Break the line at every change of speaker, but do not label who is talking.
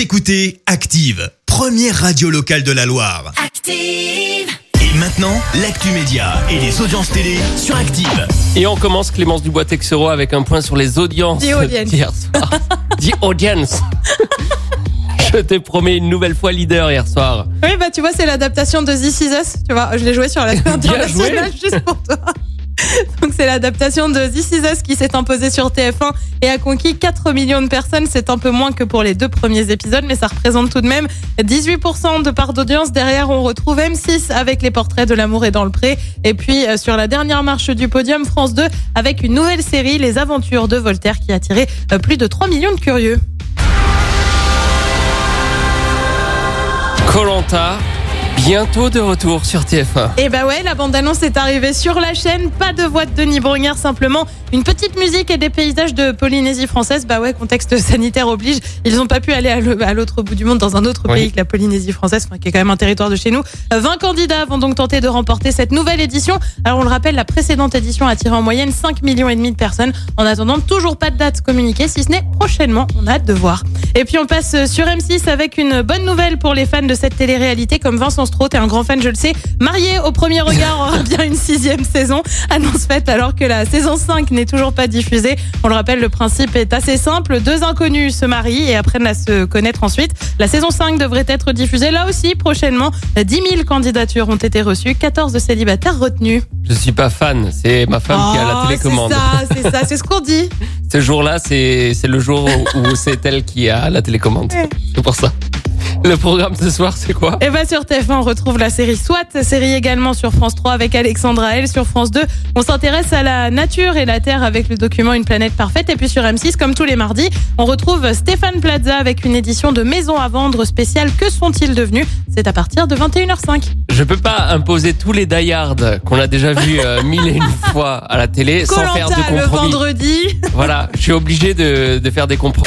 Vous écoutez Active, première radio locale de la Loire.
Active.
Et maintenant, l'actu média et les audiences télé sur Active.
Et on commence Clémence Dubois-Texero avec un point sur les audiences
The audience.
d'hier soir. The audience. Je t'ai promis une nouvelle fois leader hier soir.
Oui, bah tu vois, c'est l'adaptation de This Is Us. Tu vois, je l'ai joué sur la scène
Bien
internationale juste pour toi. C'est l'adaptation de This Is Us qui s'est imposée sur TF1 et a conquis 4 millions de personnes. C'est un peu moins que pour les deux premiers épisodes, mais ça représente tout de même 18% de part d'audience. Derrière, on retrouve M6 avec les portraits de l'amour et dans le pré. Et puis euh, sur la dernière marche du podium, France 2 avec une nouvelle série, Les Aventures de Voltaire, qui a attiré euh, plus de 3 millions de curieux.
Colanta, bientôt de retour sur TF1.
Et bah ouais, la bande-annonce est arrivée sur la chaîne. Pas de voix de Denis Brognard, simplement une petite musique et des paysages de Polynésie française. Bah ouais, contexte sanitaire oblige. Ils ont pas pu aller à l'autre bout du monde, dans un autre
Oui.
pays que la Polynésie française, qui est quand même un territoire de chez nous. Euh, 20 candidats vont donc tenter de remporter cette nouvelle édition. Alors on le rappelle, la précédente édition a attiré en moyenne 5 millions et demi de personnes. En attendant, toujours pas de date communiquée, si ce n'est prochainement. On a hâte de voir. Et puis on passe sur M6 avec une bonne nouvelle pour les fans de cette télé-réalité comme Vincent Stroh, t'es un grand fan, je le sais. Marié au premier regard aura bien une sixième saison. Annonce faite alors que la saison 5 n'est toujours pas diffusée. On le rappelle, le principe est assez simple. Deux inconnus se marient et apprennent à se connaître ensuite. La saison 5 devrait être diffusée là aussi prochainement. 10 000 candidatures ont été reçues, 14 célibataires retenus.
Je suis pas fan, c'est ma femme qui a la
Oh,
télécommande.
C'est ça, c'est ça, c'est ce qu'on dit.
Ce jour-là, c'est le jour où, où c'est elle qui a la télécommande. C'est pour ça. Le programme ce soir, c'est quoi?
Et bah sur TF1, on retrouve la série SWAT, série également sur France 3 avec Alexandra L. Sur France 2, on s'intéresse à la nature et la Terre avec le document Une planète parfaite. Et puis sur M6, comme tous les mardis, on retrouve Stéphane Plaza avec une édition de Maison à vendre spéciale Que sont-ils devenus? C'est à partir de 21h05.
Je peux pas imposer tous les die-hard qu'on a déjà vus euh, mille et une fois à la télé sans faire de
Colanta le
compromis.
vendredi.
Voilà, je suis obligé de, de faire des compromis.